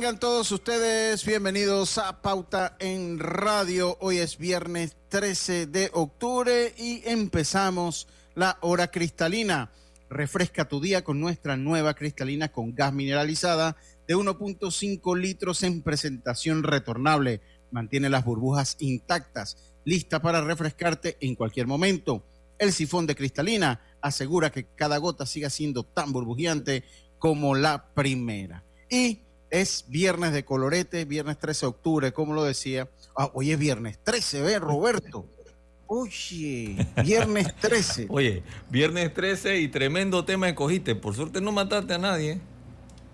Tengan todos ustedes bienvenidos a Pauta en Radio. Hoy es viernes 13 de octubre y empezamos la hora cristalina. Refresca tu día con nuestra nueva cristalina con gas mineralizada de 1.5 litros en presentación retornable. Mantiene las burbujas intactas, lista para refrescarte en cualquier momento. El sifón de cristalina asegura que cada gota siga siendo tan burbujeante como la primera. Y es viernes de colorete, viernes 13 de octubre, como lo decía. Ah, hoy es viernes 13, ve, Roberto. Oye, viernes 13. Oye, viernes 13 y tremendo tema escogiste. Por suerte no mataste a nadie.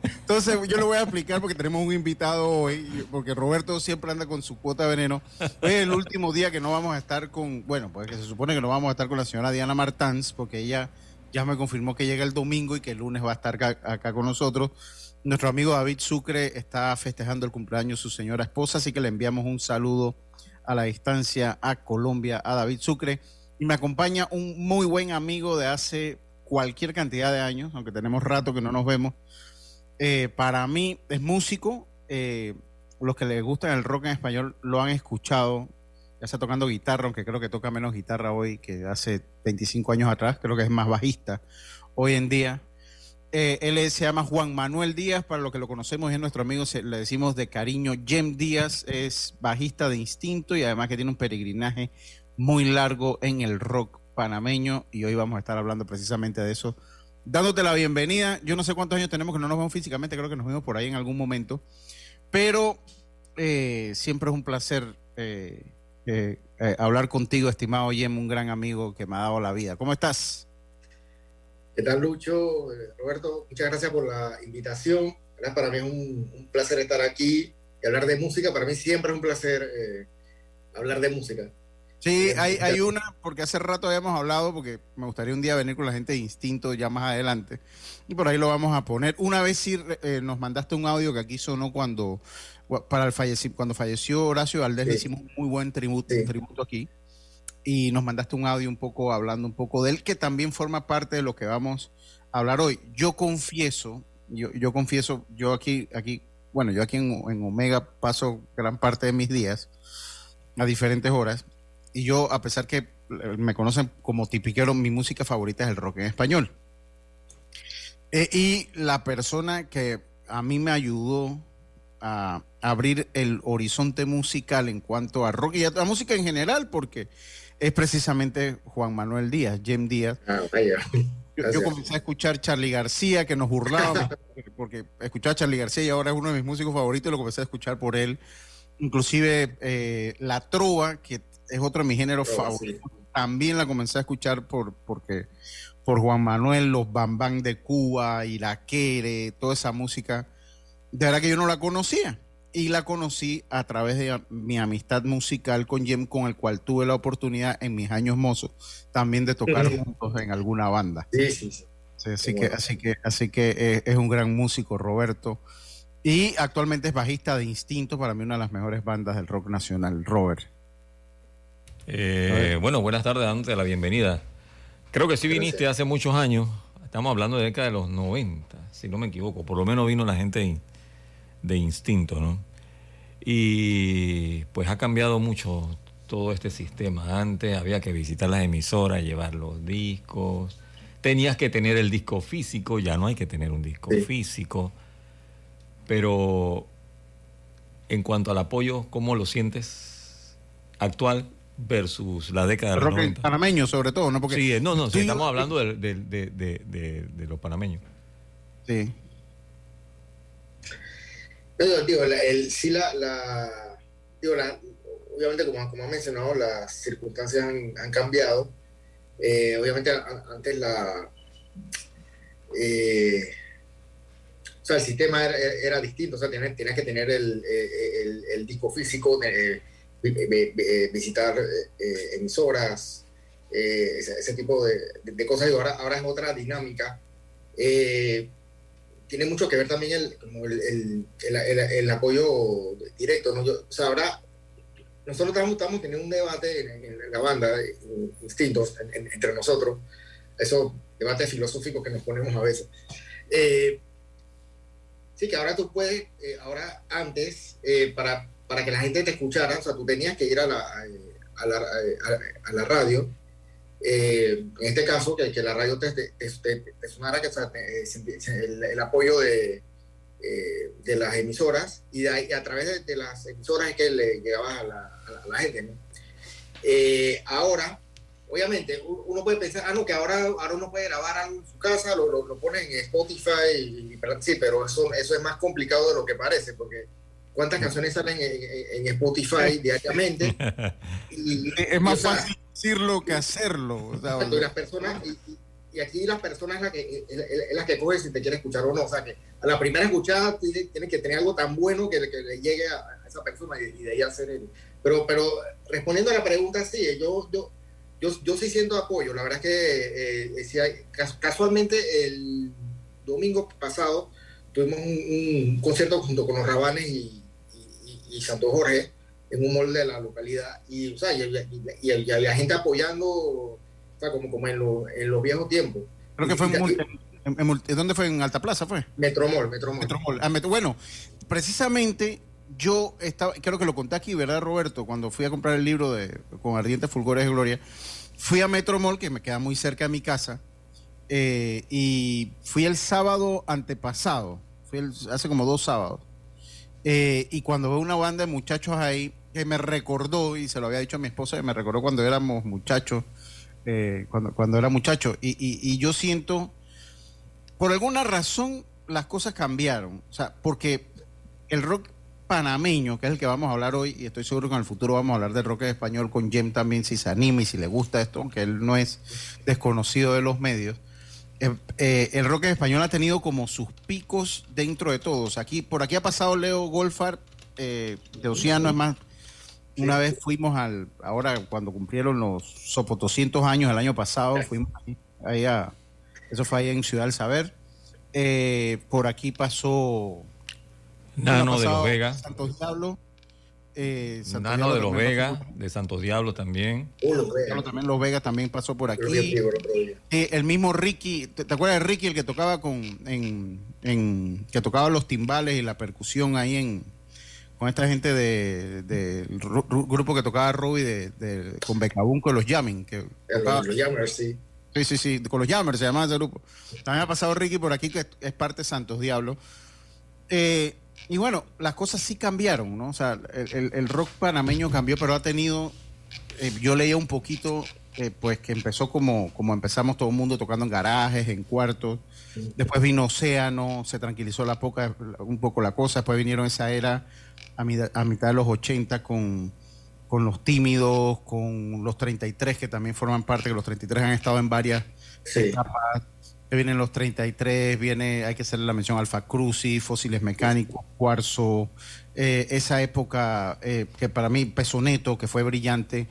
Entonces yo lo voy a explicar porque tenemos un invitado hoy, porque Roberto siempre anda con su cuota de veneno. Hoy es el último día que no vamos a estar con, bueno, pues que se supone que no vamos a estar con la señora Diana Martans, porque ella ya me confirmó que llega el domingo y que el lunes va a estar acá, acá con nosotros. Nuestro amigo David Sucre está festejando el cumpleaños de su señora esposa, así que le enviamos un saludo a la distancia a Colombia, a David Sucre. Y me acompaña un muy buen amigo de hace cualquier cantidad de años, aunque tenemos rato que no nos vemos. Eh, para mí es músico. Eh, los que les gusta el rock en español lo han escuchado, ya está tocando guitarra, aunque creo que toca menos guitarra hoy que hace 25 años atrás, creo que es más bajista hoy en día. Eh, él se llama Juan Manuel Díaz, para los que lo conocemos es nuestro amigo, se, le decimos de cariño Jem Díaz, es bajista de instinto y además que tiene un peregrinaje muy largo en el rock panameño y hoy vamos a estar hablando precisamente de eso. Dándote la bienvenida, yo no sé cuántos años tenemos que no nos vemos físicamente, creo que nos vimos por ahí en algún momento, pero eh, siempre es un placer eh, hablar contigo, estimado Jem, un gran amigo que me ha dado la vida. ¿Cómo estás? ¿Qué tal, Lucho? Eh, Roberto, muchas gracias por la invitación. Para mí es un, un, placer estar aquí y hablar de música. Para mí siempre es un placer eh, hablar de música. Sí, hay, hay una, porque hace rato habíamos hablado, porque me gustaría un día venir con la gente de Instinto ya más adelante, y por ahí lo vamos a poner. Una vez sí eh, nos mandaste un audio que aquí sonó cuando, para el falleci cuando falleció Horacio Valdés, sí. le hicimos un muy buen tributo, sí. tributo aquí y nos mandaste un audio un poco hablando un poco de él, que también forma parte de lo que vamos a hablar hoy. Yo confieso, yo, yo confieso, yo aquí, aquí, bueno, yo aquí en, en, Omega paso gran parte de mis días a diferentes horas, y yo, a pesar que me conocen como tipiquero, mi música favorita es el rock en español. Eh, y la persona que a mí me ayudó a abrir el horizonte musical en cuanto a rock y a la música en general, porque es precisamente Juan Manuel Díaz, Jem Díaz. Ah, vaya. Yo, yo, comencé a escuchar Charlie García, que nos burlábamos, porque escuchaba a Charlie García y ahora es uno de mis músicos favoritos y lo comencé a escuchar por él. Inclusive eh, La Trova, que es otro de mis géneros Trova, favoritos, sí. también la comencé a escuchar por, porque, por Juan Manuel, los Bambán de Cuba, Iraquere, toda esa música. De verdad que yo no la conocía y la conocí a través de mi amistad musical con Jem, con el cual tuve la oportunidad en mis años mozos también de tocar juntos en alguna banda. Sí, sí, sí. sí así, que, así que, así que eh, es un gran músico, Roberto. Y actualmente es bajista de Instinto, para mí una de las mejores bandas del rock nacional, Robert. Eh, bueno, buenas tardes, dándote la bienvenida. Creo que sí viniste hace muchos años, estamos hablando de década de los 90, si no me equivoco, por lo menos vino la gente de, de Instinto, ¿no? Y pues ha cambiado mucho todo este sistema. Antes había que visitar las emisoras, llevar los discos. Tenías que tener el disco físico, ya no hay que tener un disco Sí. físico. Pero en cuanto al apoyo, ¿cómo lo sientes actual versus la década de los rock 90. panameño sobre todo, ¿no? Porque sí, no, no, sí, estamos hablando de, de, de, de, los panameños. Sí. No, digo, el, sí la, digo, la, obviamente como, como ha mencionado, las circunstancias han, cambiado. Eh, obviamente antes la... Eh, o sea, el sistema era, distinto, o sea, tienes, que tener el, el, el disco físico, eh, visitar emisoras, ese, tipo de, de, cosas, y ahora, ahora es otra dinámica. Tiene mucho que ver también el, como el, el apoyo directo, ¿no? Yo, o sea, nosotros estamos, teniendo un debate en, la banda, instintos, entre nosotros, esos debates filosóficos que nos ponemos a veces. Eh, sí, que ahora tú puedes, eh, ahora antes, eh, para, para que la gente te escuchara, o sea, tú tenías que ir a la, a la, a, la radio, en este caso, que, la radio te, te, sonara, que el apoyo de eh, de las emisoras y, a través de, las emisoras es que le llegaba a la, gente. Eh, ahora, obviamente, uno puede pensar, ah, no, que ahora, ahora uno puede grabar algo en su casa, lo, lo, pone en Spotify, y, sí, pero eso, eso es más complicado de lo que parece, porque cuántas canciones salen en, Spotify diariamente. Y, es más fácil decirlo que hacerlo. O las personas, y, aquí las personas es la que, es, la que coge si te quiere escuchar o no. O sea, que a la primera escuchada tienes que tener algo tan bueno que, le llegue a, esa persona y, de ahí hacer el... Pero, pero respondiendo a la pregunta, sí, yo, yo, yo, yo sí siento apoyo. La verdad es que eh, casualmente el domingo pasado tuvimos un, concierto junto con los Rabanes y, Santo Jorge en un molde de la localidad y, o sea, y, había gente apoyando, o sea, como, como en, en los viejos tiempos. Creo que fue en, ¿Dónde fue? ¿En Alta Plaza fue? Metromol, Metromol. Metromol. Ah, bueno, precisamente yo estaba, creo que lo conté aquí, ¿verdad, Roberto? Cuando fui a comprar el libro de Con Ardientes Fulgores de Gloria, fui a Metromol, que me queda muy cerca de mi casa, eh, y fui el sábado antepasado, fui hace como dos sábados, eh, y cuando veo una banda de muchachos ahí, que me recordó, y se lo había dicho a mi esposa, que me recordó cuando éramos muchachos, eh, cuando, cuando era muchacho, y, y yo siento por alguna razón las cosas cambiaron. O sea, porque el rock panameño, que es el que vamos a hablar hoy, y estoy seguro que en el futuro vamos a hablar del rock español con Jem también, si se anima y si le gusta esto, aunque él no es desconocido de los medios. Eh, eh, el rock español ha tenido como sus picos dentro de todos. Aquí, por aquí ha pasado Leo Golfar eh, de Océano, es más, una vez fuimos al, ahora cuando cumplieron los sopo 200 años el año pasado, fuimos ahí a eso fue ahí en Ciudad del Saber. Eh, por aquí pasó. Nano de los Vega. Santos Diablo. Eh, Nano de los Vega, de Santos Diablo también. Uh, los Vega. también Los Vega también pasó por aquí. Eh, el mismo Ricky, ¿te, acuerdas de Ricky, el que tocaba con en, en, que tocaba los timbales y la percusión ahí en con esta gente del de, grupo que tocaba Ruby de, de, con Becabunco, los Jamming. Que los, los sí. Sí, sí, sí, con los Jammers se llama ese grupo. También ha pasado Ricky por aquí, que es parte de Santos Diablo. Eh, y bueno, las cosas sí cambiaron, ¿no? O sea, el, rock panameño cambió, pero ha tenido. Eh, yo leía un poquito, eh, pues que empezó como, como empezamos todo el mundo tocando en garajes, en cuartos. Después vino Océano, se tranquilizó la poca, un poco la cosa. Después vinieron esa era a, a mitad de los 80 con con los tímidos, con los 33 que también forman parte, que los 33 han estado en varias etapas. Vienen los 33, viene, hay que hacerle la mención Alfa Crucis, Fósiles Mecánicos, Cuarzo, eh, esa época eh, que para mí, Peso Neto, que fue brillante,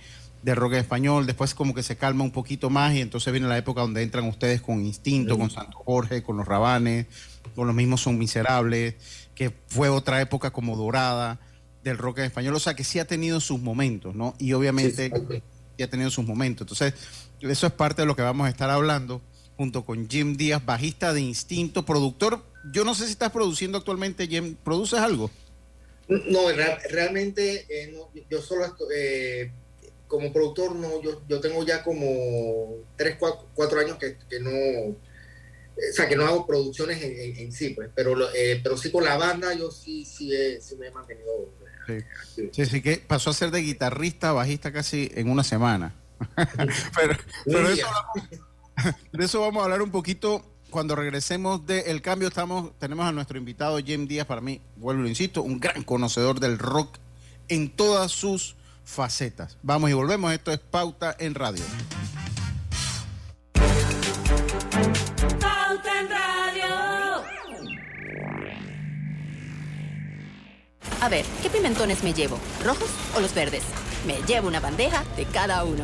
de rock español, después como que se calma un poquito más y entonces viene la época donde entran ustedes con Instinto, con Santo Jorge, con los Rabanes, con los mismos Son Miserables, que fue otra época como dorada del rock español, o sea que sí ha tenido sus momentos, ¿no? Y obviamente sí, ha tenido sus momentos. Entonces, eso es parte de lo que vamos a estar hablando junto con Jim Díaz, bajista de Instinto, productor. Yo no sé si estás produciendo actualmente, Jim, ¿produces algo? No, realmente eh, yo solo eh, como productor, no, yo, yo tengo ya como tres, cuatro, años que, no, o sea, que no hago producciones en, sí, pues, pero, eh, pero sí con la banda yo sí, sí, sí me he mantenido Sí. sí, que pasó a ser de guitarrista bajista casi en una semana. pero, pero eso, de eso vamos a hablar un poquito cuando regresemos del cambio. Tenemos a nuestro invitado Jim Díaz, para mí, vuelvo lo insisto, un gran conocedor del rock en todas sus facetas. Vamos y volvemos. Esto es Pauta en Radio. Pauta en Radio. A ver, ¿qué pimentones me llevo? ¿Rojos o los verdes? Me llevo una bandeja de cada uno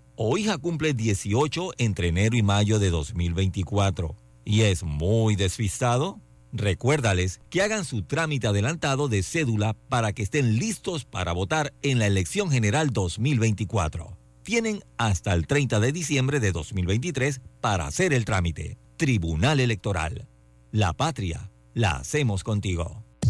o hija cumple 18 entre enero y mayo de 2024 y es muy despistado, recuérdales que hagan su trámite adelantado de cédula para que estén listos para votar en la elección general 2024. Tienen hasta el 30 de diciembre de 2023 para hacer el trámite. Tribunal Electoral. La patria la hacemos contigo.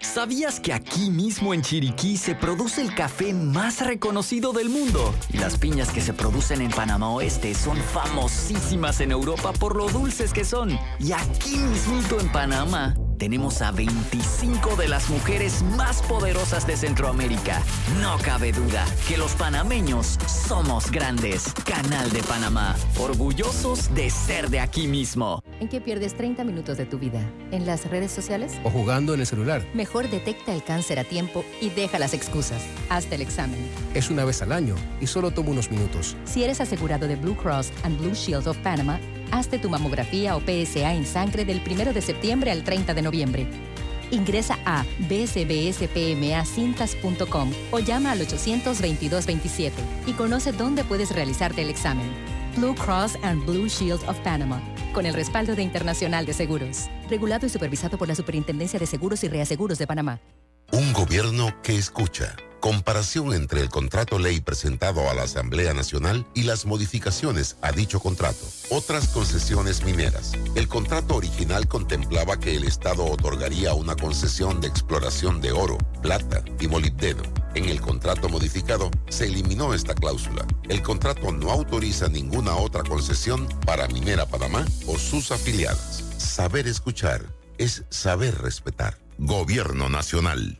¿Sabías que aquí mismo en Chiriquí se produce el café más reconocido del mundo? Y las piñas que se producen en Panamá Oeste son famosísimas en Europa por lo dulces que son. Y aquí mismo en Panamá tenemos a 25 de las mujeres más poderosas de Centroamérica. No cabe duda que los panameños somos grandes. Canal de Panamá, orgullosos de ser de aquí mismo. ¿En qué pierdes 30 minutos de tu vida? ¿En las redes sociales? ¿O jugando en el celular? Mejor detecta el cáncer a tiempo y deja las excusas. Hazte el examen. Es una vez al año y solo toma unos minutos. Si eres asegurado de Blue Cross and Blue Shield of Panama, Hazte tu mamografía o PSA en sangre del 1 de septiembre al 30 de noviembre. Ingresa a bsbspmacintas.com o llama al 822-27 y conoce dónde puedes realizarte el examen. Blue Cross and Blue Shield of Panama, con el respaldo de Internacional de Seguros. Regulado y supervisado por la Superintendencia de Seguros y Reaseguros de Panamá. Un gobierno que escucha. Comparación entre el contrato ley presentado a la Asamblea Nacional y las modificaciones a dicho contrato. Otras concesiones mineras. El contrato original contemplaba que el Estado otorgaría una concesión de exploración de oro, plata y molibdeno. En el contrato modificado se eliminó esta cláusula. El contrato no autoriza ninguna otra concesión para Minera Panamá o sus afiliadas. Saber escuchar es saber respetar. Gobierno Nacional.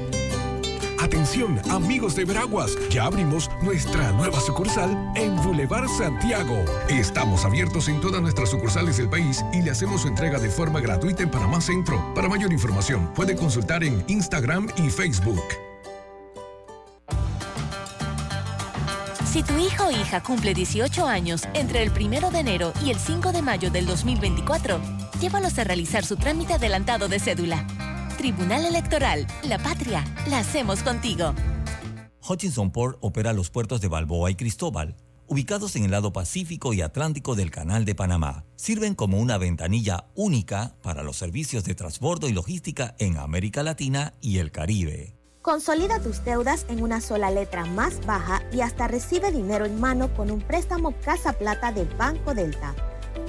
Atención, amigos de Veraguas, ya abrimos nuestra nueva sucursal en Boulevard Santiago. Estamos abiertos en todas nuestras sucursales del país y le hacemos su entrega de forma gratuita en Panamá Centro. Para mayor información, puede consultar en Instagram y Facebook. Si tu hijo o hija cumple 18 años entre el 1 de enero y el 5 de mayo del 2024, llévalos a realizar su trámite adelantado de cédula. Tribunal Electoral, la patria, la hacemos contigo. Hutchinson Port opera los puertos de Balboa y Cristóbal, ubicados en el lado Pacífico y Atlántico del Canal de Panamá. Sirven como una ventanilla única para los servicios de transbordo y logística en América Latina y el Caribe. Consolida tus deudas en una sola letra más baja y hasta recibe dinero en mano con un préstamo Casa Plata del Banco Delta.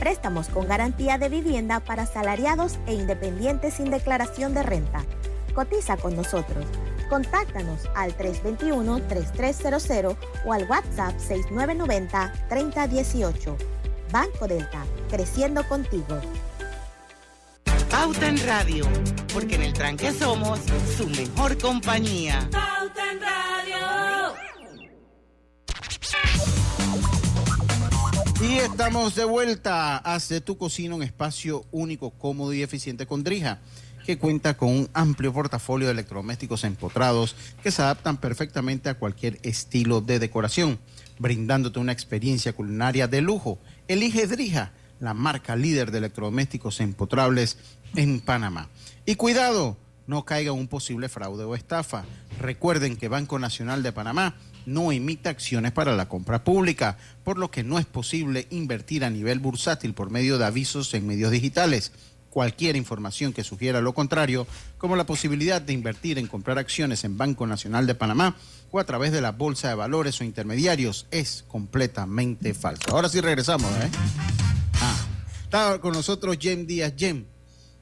Préstamos con garantía de vivienda para salariados e independientes sin declaración de renta. Cotiza con nosotros. Contáctanos al 321-3300 o al WhatsApp 6990-3018. Banco Delta, creciendo contigo. Pauta en Radio, porque en el tranque somos su mejor compañía. Pauta en Radio. Y estamos de vuelta. Hace tu cocina un espacio único, cómodo y eficiente con Drija, que cuenta con un amplio portafolio de electrodomésticos empotrados que se adaptan perfectamente a cualquier estilo de decoración, brindándote una experiencia culinaria de lujo. Elige Drija, la marca líder de electrodomésticos empotrables en Panamá. Y cuidado, no caiga un posible fraude o estafa. Recuerden que Banco Nacional de Panamá no emite acciones para la compra pública, por lo que no es posible invertir a nivel bursátil por medio de avisos en medios digitales. Cualquier información que sugiera lo contrario, como la posibilidad de invertir en comprar acciones en Banco Nacional de Panamá o a través de la Bolsa de Valores o intermediarios, es completamente falso. Ahora sí regresamos, ¿eh? Ah, está con nosotros Jem Díaz. Jem,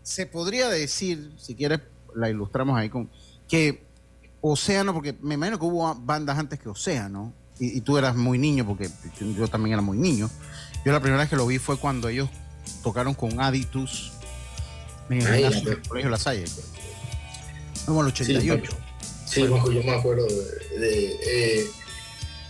se podría decir, si quieres la ilustramos ahí con, que Océano, porque me imagino que hubo bandas antes que Océano, y, y, tú eras muy niño, porque yo también era muy niño. Yo la primera vez que lo vi fue cuando ellos tocaron con Aditus en el, del Colegio La Salle, como el 88. Sí, yo me acuerdo de... de eh,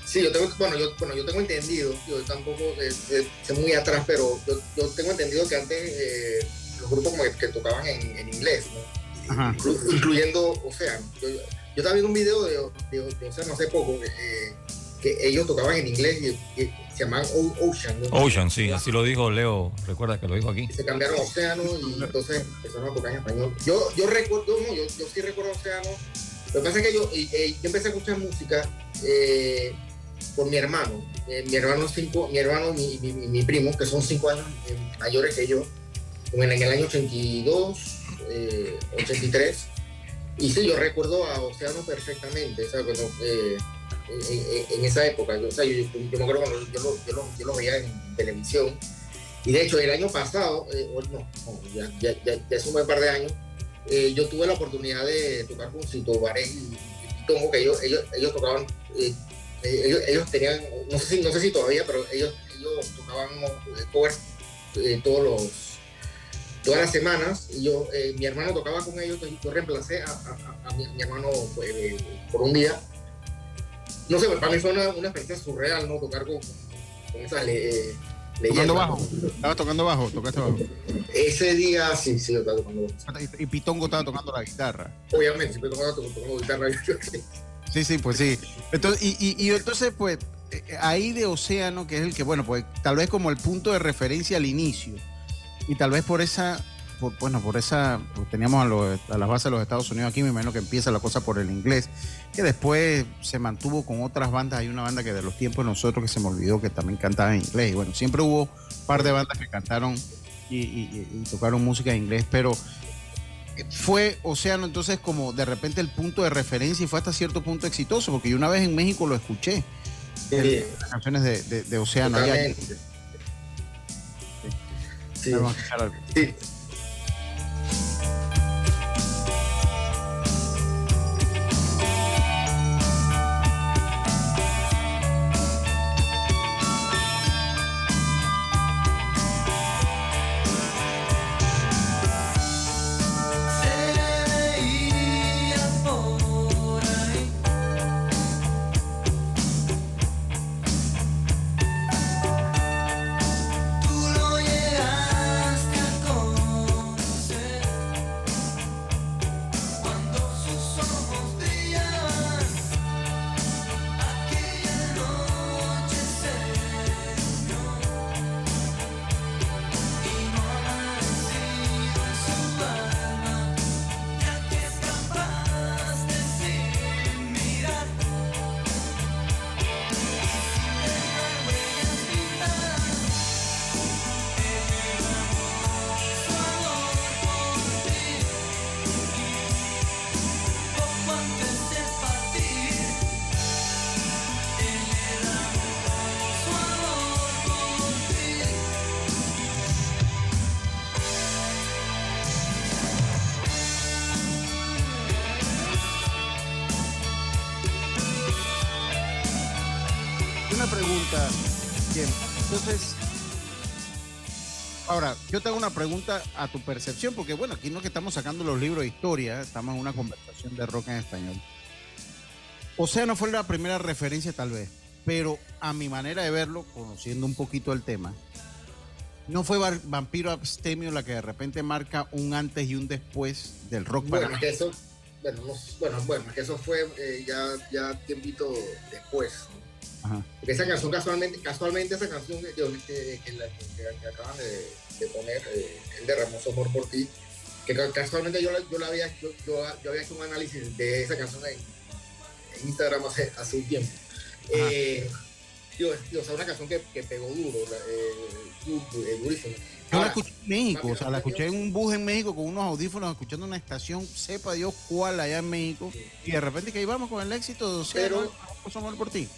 sí, yo tengo, bueno, yo, bueno, yo tengo entendido, yo tampoco eh, eh, sé muy atrás, pero yo, yo, tengo entendido que antes eh, los grupos como que, que tocaban en, en inglés, ¿no? Inclu, incluyendo Océano. Yo, yo estaba viendo un video de, de, de Océano hace poco eh, que ellos tocaban en inglés y, y se llamaban Ocean. ¿no? Ocean, sí, así lo dijo Leo, recuerda que lo dijo aquí. Y se cambiaron a Océano y entonces empezaron a tocar en español. Yo, yo recuerdo, no, yo, yo sí recuerdo Océano. Lo que pasa es que yo, eh, yo empecé a escuchar música eh, por mi hermano. Eh, mi hermano, cinco, mi, hermano mi, mi, mi, primo, que son cinco años mayores que yo, en el, en el año 82, 83 y sí, yo recuerdo a Océano perfectamente, o sea, cuando, eh, en, en, esa época, yo, o sea, yo, yo, yo, me acuerdo cuando yo lo, yo lo, yo lo veía en televisión, y de hecho el año pasado, eh, no, no ya, ya, ya, ya, es un buen par de años, eh, yo tuve la oportunidad de tocar con Cito Baré y, y Tongo, que ellos, ellos, ellos tocaban, eh, ellos, ellos, tenían, no sé, si, no sé si todavía, pero ellos, ellos tocaban covers todos los todas las semanas y yo eh, mi hermano tocaba con ellos y yo reemplacé a, a, a mi, mi, hermano pues, eh, por un día. No sé para mí fue una, una experiencia surreal no tocar con, con esa le, eh, tocando bajo. Estabas tocando bajo tocaste bajo ese día sí sí yo estaba tocando bajo. Y, y Pitongo estaba tocando la guitarra. Obviamente sí tocando, tocando guitarra sí. Sí pues sí. Entonces y, y, y entonces pues ahí de Océano que es el que bueno pues tal vez como el punto de referencia al inicio y tal vez por esa, por, bueno, por esa, pues teníamos a, los, a, las bases de los Estados Unidos aquí, me imagino que empieza la cosa por el inglés, que después se mantuvo con otras bandas, hay una banda que de los tiempos de nosotros que se me olvidó que también cantaba en inglés, y bueno, siempre hubo un par de bandas que cantaron y, y, y tocaron música en inglés, pero fue Océano entonces como de repente el punto de referencia y fue hasta cierto punto exitoso, porque yo una vez en México lo escuché, sí. las canciones de, de, de Océano. Allá, Sí. sí. una pregunta a tu percepción, porque bueno, aquí no es que estamos sacando los libros de historia, estamos en una conversación de rock en español. O sea, no fue la primera referencia tal vez, pero a mi manera de verlo, conociendo un poquito el tema, no fue Vampiro Abstemio la que de repente marca un antes y un después del rock Bueno, para que eso, bueno, no- bueno, bueno, que eso fue eh, ya, ya tiempito después. Porque esa canción, casualmente, casualmente esa canción que, que- que la- que- que acaban de, de poner, eh, El derramó su amor por ti, que ca- casualmente yo, yo, la había, yo, yo- yo había hecho un análisis de esa canción en, en Instagram hace, hace un tiempo. Eh, digo, es- digo, o sea, una canción que, que pegó duro, eh, eh, durísimo. Yo la escuché en México, o sea, la escuché en un bus en México con unos audífonos escuchando una estación, sepa Dios cuál allá en México, y de repente que ahí vamos con el éxito Pero- amor por ti.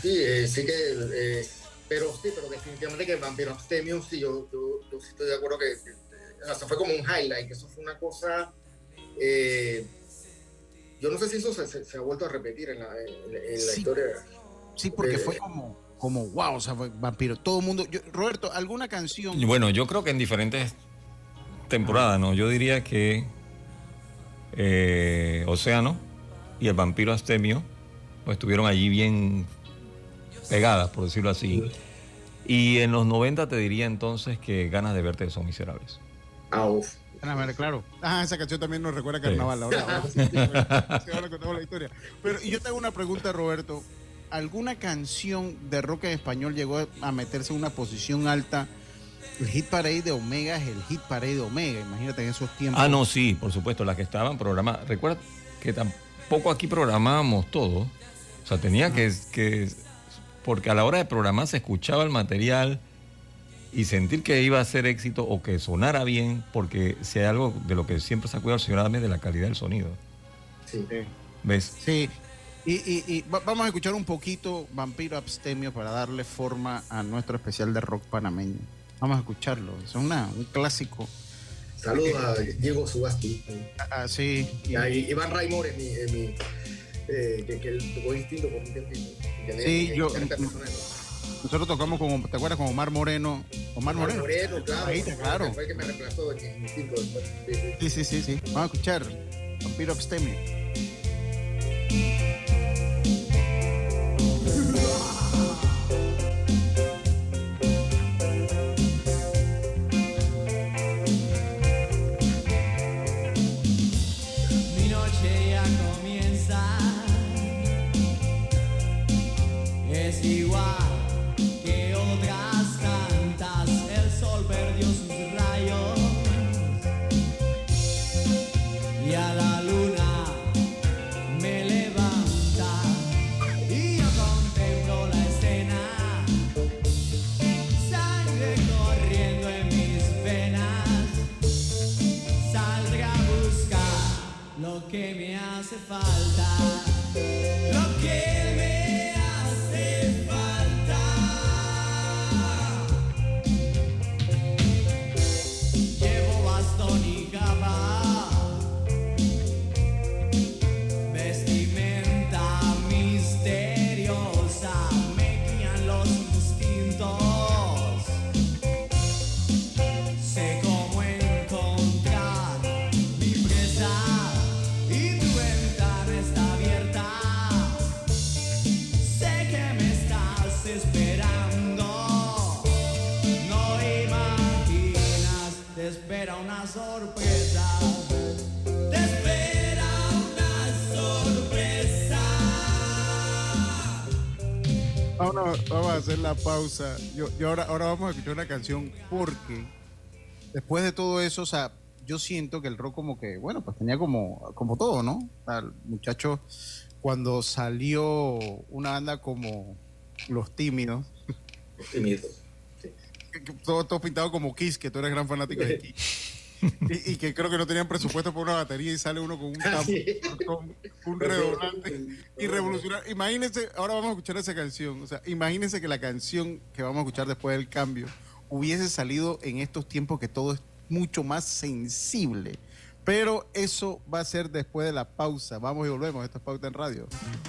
Sí, eh, sí que, eh, pero sí, pero definitivamente que Vampiro Abstemio, sí, yo, yo, yo sí estoy de acuerdo que, que, que, o sea, fue como un highlight, que eso fue una cosa, eh, yo no sé si eso se, se- se ha vuelto a repetir en la, en, en la Sí. historia. Sí, porque Eh, fue como, como wow, o sea, fue vampiro. Todo el mundo. yo- Roberto, ¿alguna canción? Bueno, yo creo que en diferentes temporadas, ¿no? Yo diría que eh, Océano y el vampiro Astemio pues, estuvieron allí bien pegadas, por decirlo así. Y en los 90 te diría entonces que ganas de verte son miserables. Ah, uff. A ver, claro. Ah, esa canción también nos recuerda a. Carnaval. Ahora, ahora sí, ahora contamos la historia. Pero yo te hago una pregunta, Roberto. ¿Alguna canción de rock en español llegó a meterse en una posición alta? El hit parade de Omega es el hit parade de Omega. Imagínate en esos tiempos. Ah, no, sí, por supuesto, las que estaban programadas. Recuerda que tampoco aquí programábamos todo. O sea, tenía que, que. Porque a la hora de programar se escuchaba el material y sentir que iba a ser éxito o que sonara bien, porque si hay algo de lo que siempre se ha cuidado el señor Adame de la calidad del sonido. Sí. ¿Ves? Sí. Y, y- y va- vamos a escuchar un poquito Vampiro Abstemio para darle forma a nuestro especial de rock panameño. Vamos a escucharlo. Es una, un clásico. Saludos a Diego Subasti. Ah, sí. Y a Iván Raimor mi, mi eh, que, que él tocó distinto por un tiempito. Sí, yo- personal. Nosotros tocamos con, ¿te acuerdas? Con Omar Moreno. Omar Omar Moreno. Moreno, claro. Ahí está, claro. Fue el que me reemplazó en distinto después. Sí, sí. Sí, sí, sí, sí. Vamos a escuchar Vampiro Abstemio. Vamos, vamos a hacer la pausa. Yo, yo ahora, ahora vamos a escuchar una canción porque después de todo eso, o sea, yo siento que el rock como que, bueno, pues tenía como, como todo, ¿no? O sea, el muchacho, cuando salió una banda como Los Tímidos, Los Tímidos. que todo, todo pintado como Kiss, que tú eres gran fanático de Kiss. Y, y que creo que no tenían presupuesto para una batería y sale uno con un tambor, con un redoblante y revolucionar. Imagínense, ahora vamos a escuchar esa canción. O sea, imagínense que la canción que vamos a escuchar después del cambio hubiese salido en estos tiempos que todo es mucho más sensible. Pero eso va a ser después de la pausa. Vamos y volvemos. Esto es Pauta en Radio.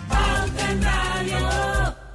Pauta en Radio.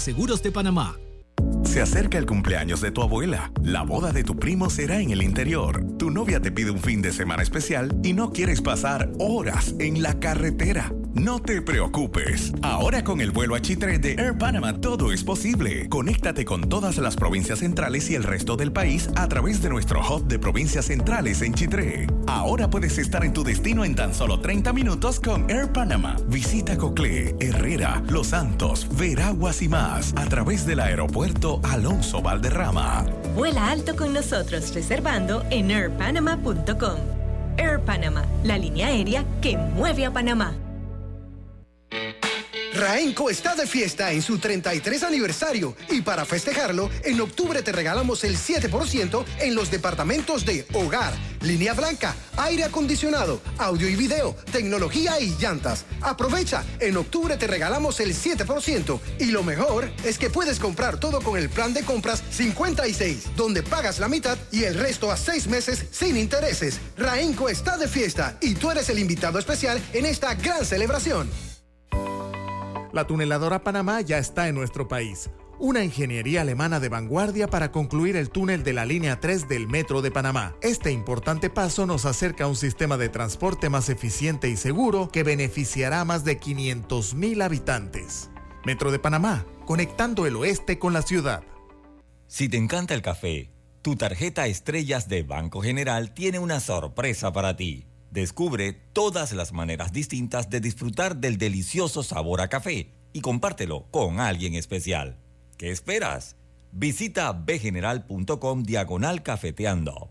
Reaseguros de Panamá. Se acerca el cumpleaños de tu abuela. La boda de tu primo será en el interior. Tu novia te pide un fin de semana especial y no quieres pasar horas en la carretera. No te preocupes. Ahora con el vuelo a Chitre de Air Panama todo es posible. Conéctate con todas las provincias centrales y el resto del país a través de nuestro hub de provincias centrales en Chitré. Ahora puedes estar en tu destino en tan solo 30 minutos con Air Panama. Visita Coclé, Herrera, Los Santos, Veraguas y más a través del aeropuerto Alonso Valderrama. Vuela alto con nosotros reservando en airpanama.com. Air Panama, la línea aérea que mueve a Panamá. Raenco está de fiesta en su 33 aniversario y para festejarlo, en octubre te regalamos el 7% en los departamentos de hogar, línea blanca, aire acondicionado, audio y video, tecnología y llantas. Aprovecha, en octubre te regalamos el 7% y lo mejor es que puedes comprar todo con el plan de compras 56, donde pagas la mitad y el resto a seis meses sin intereses. Raenco está de fiesta y tú eres el invitado especial en esta gran celebración. La tuneladora Panamá ya está en nuestro país. Una ingeniería alemana de vanguardia para concluir el túnel de la línea 3 del Metro de Panamá. Este importante paso nos acerca a un sistema de transporte más eficiente y seguro que beneficiará a más de 500.000 habitantes. Metro de Panamá, conectando el oeste con la ciudad. Si te encanta el café, tu tarjeta Estrellas de Banco General tiene una sorpresa para ti. Descubre todas las maneras distintas de disfrutar del delicioso sabor a café y compártelo con alguien especial. ¿Qué esperas? Visita bgeneral.com diagonal cafeteando.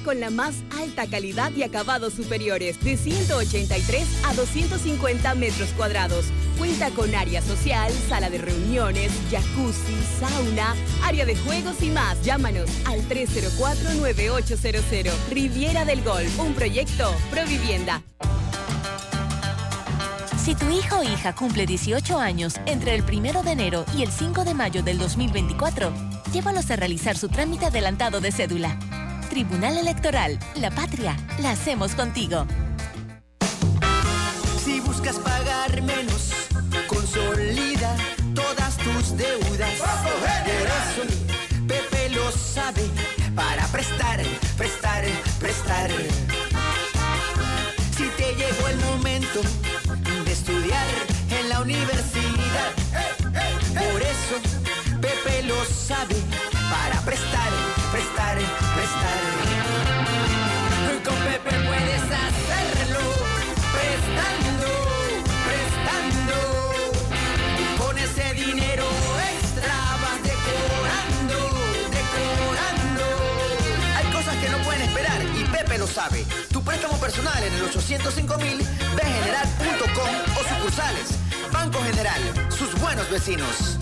con la más alta calidad y acabados superiores, de 183 a 250 metros cuadrados. Cuenta con área social, sala de reuniones, jacuzzi, sauna, área de juegos y más. Llámanos al 304-9800. Riviera del Golf, un proyecto Provivienda. Si tu hijo o hija cumple 18 años entre el 1 de enero y el 5 de mayo del 2024, llévalos a realizar su trámite adelantado de cédula. Tribunal Electoral, la patria, la hacemos contigo. Si buscas pagar menos, consolida todas tus deudas. Por eso, Pepe lo sabe para prestar, prestar, prestar. Si te llegó el momento de estudiar en la universidad, por eso Pepe lo sabe para prestar, prestar, lo sabe. Tu préstamo personal en el 805 mil, bgeneral.com o sucursales. Banco General, sus buenos vecinos.